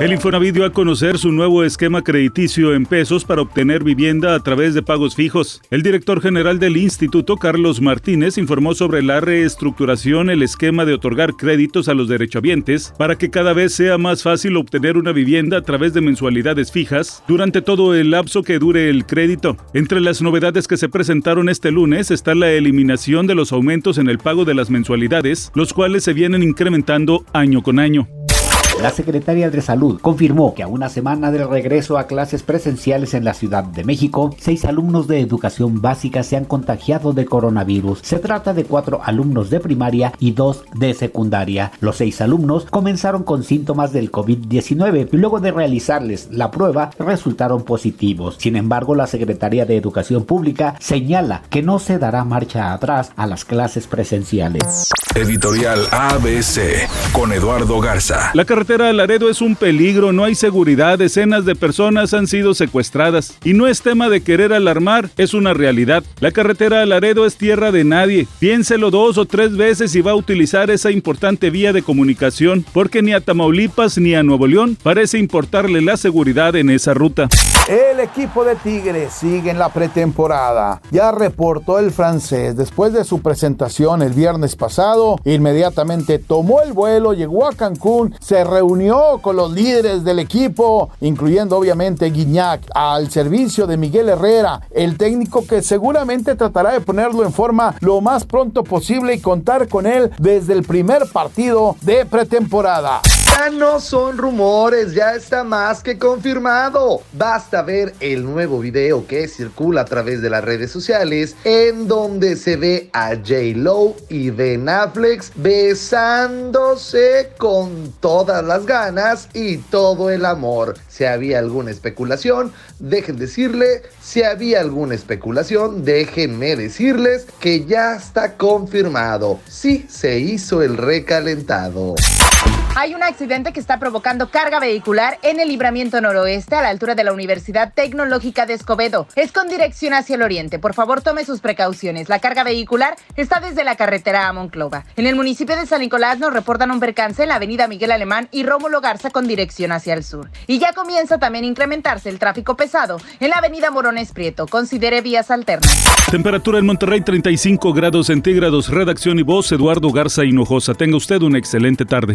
El Infonavit dio a conocer su nuevo esquema crediticio en pesos para obtener vivienda a través de pagos fijos. El director general del instituto, Carlos Martínez, informó sobre la reestructuración, el esquema de otorgar créditos a los derechohabientes para que cada vez sea más fácil obtener una vivienda a través de mensualidades fijas durante todo el lapso que dure el crédito. Entre las novedades que se presentaron este lunes está la eliminación de los aumentos en el pago de las mensualidades, los cuales se vienen incrementando año con año. La secretaria de Salud confirmó que a una semana del regreso a clases presenciales en la Ciudad de México, seis alumnos de educación básica se han contagiado de coronavirus. Se trata de cuatro alumnos de primaria y dos de secundaria. Los seis alumnos comenzaron con síntomas del COVID-19 y luego de realizarles la prueba resultaron positivos. Sin embargo, la secretaria de Educación Pública señala que no se dará marcha atrás a las clases presenciales. Editorial ABC con Eduardo Garza. La carretera a Laredo es un peligro, no hay seguridad, decenas de personas han sido secuestradas. Y no es tema de querer alarmar, es una realidad. La carretera a Laredo es tierra de nadie. Piénselo dos o tres veces si va a utilizar esa importante vía de comunicación, porque ni a Tamaulipas ni a Nuevo León parece importarle la seguridad en esa ruta. El equipo de Tigres sigue en la pretemporada. Ya reportó el francés después de su presentación el viernes pasado. Inmediatamente tomó el vuelo, llegó a Cancún, se reunió con los líderes del equipo, incluyendo obviamente Guiñac, al servicio de Miguel Herrera, el técnico que seguramente tratará de ponerlo en forma lo más pronto posible y contar con él desde el primer partido de pretemporada. No son rumores, ya está más que confirmado. Basta ver el nuevo video que circula a través de las redes sociales en donde se ve a J. Lo y Ben Affleck besándose con todas las ganas y todo el amor. Si había alguna especulación, dejen decirle, si había alguna especulación, déjenme decirles que ya está confirmado. Sí se hizo el recalentado. Hay un accidente que está provocando carga vehicular en el libramiento noroeste a la altura de la Universidad Tecnológica de Escobedo. Es con dirección hacia el oriente. Por favor, tome sus precauciones. La carga vehicular está desde la carretera a Monclova. En el municipio de San Nicolás nos reportan un percance en la avenida Miguel Alemán y Rómulo Garza con dirección hacia el sur. Y ya comienza también a incrementarse el tráfico pesado en la avenida Morones Prieto. Considere vías alternas. Temperatura en Monterrey 35 grados centígrados. Redacción y voz Eduardo Garza Hinojosa. Tenga usted una excelente tarde.